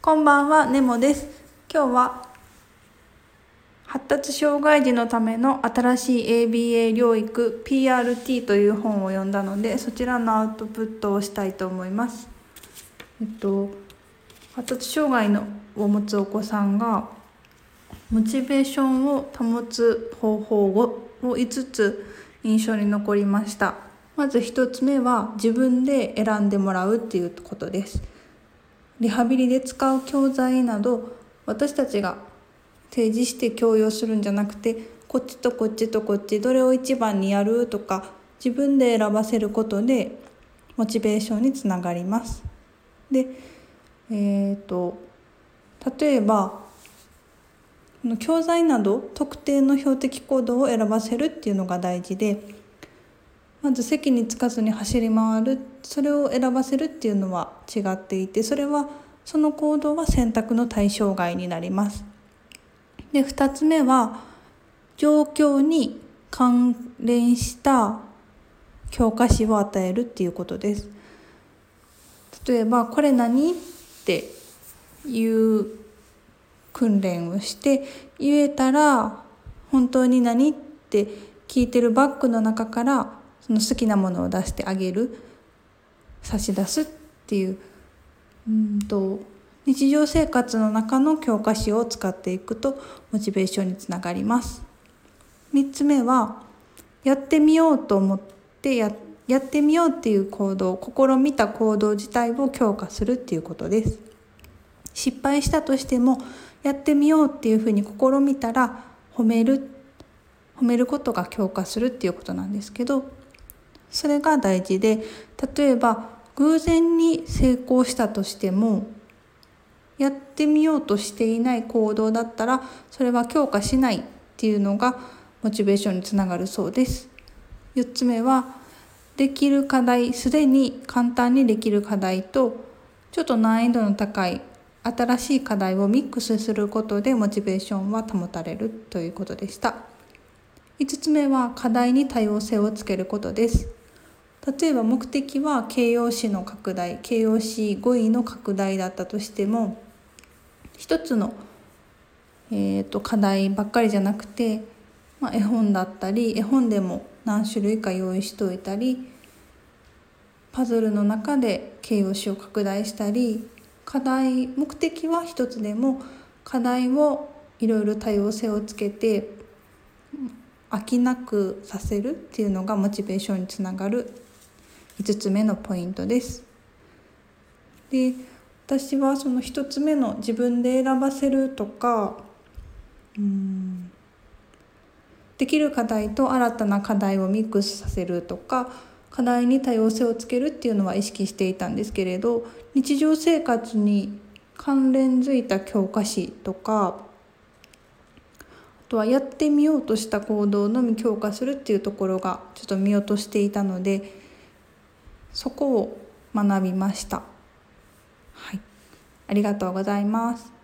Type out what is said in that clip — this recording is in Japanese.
こんばんは、ネモです。今日は発達障害児のための新しい ABA 療育 PRT という本を読んだので、そちらのアウトプットをしたいと思います。えっと、発達障害のを持つお子さんがモチベーションを保つ方法を5つ印象に残りました。まず1つ目は自分で選んでもらうっていうことです。リハビリで使う教材など私たちが提示して強要するんじゃなくてこっちとこっちとこっちどれを一番にやるとか自分で選ばせることでモチベーションにつながります。で、えーと、例えば教材など特定の標的行動を選ばせるっていうのが大事でまず席につかずに走り回るそれを選ばせるっていうのは違っていてそれはその行動は選択の対象外になります。で2つ目は状況に関連した教科書を与えるっていうことです。例えば「これ何?」っていう訓練をして言えたら「本当に何?」って聞いてるバッグの中からその好きなものを出してあげる差し出すっていううんと日常生活の中の教科書を使っていくとモチベーションにつながります。3つ目はやってみようと思ってややってみようっていう行動試みた行動自体を強化するっていうことです。失敗したとしてもやってみようっていうふうに試みたら褒める褒めることが強化するっていうことなんですけどそれが大事で例えば偶然に成功したとしてもやってみようとしていない行動だったらそれは強化しないっていうのがモチベーションにつながるそうです。4つ目はできる課題すでに簡単にできる課題とちょっと難易度の高い新しい課題をミックスすることでモチベーションは保たれるということでした。5つ目は課題に多様性をつけることです。例えば目的は形容詞の拡大形容詞語彙の拡大だったとしても一つの、えーと、課題ばっかりじゃなくて、まあ、絵本だったり絵本でも何種類か用意しておいたりパズルの中で形容詞を拡大したり課題目的は一つでも課題をいろいろ多様性をつけて飽きなくさせるっていうのがモチベーションにつながる5つ目のポイントです。で私はその1つ目の自分で選ばせるとかうんできる課題と新たな課題をミックスさせるとか課題に多様性をつけるっていうのは意識していたんですけれど日常生活に関連づいた教科書とかあとはやってみようとした行動のみ強化するっていうところがちょっと見落としていたのでそこを学びました。はい、ありがとうございます。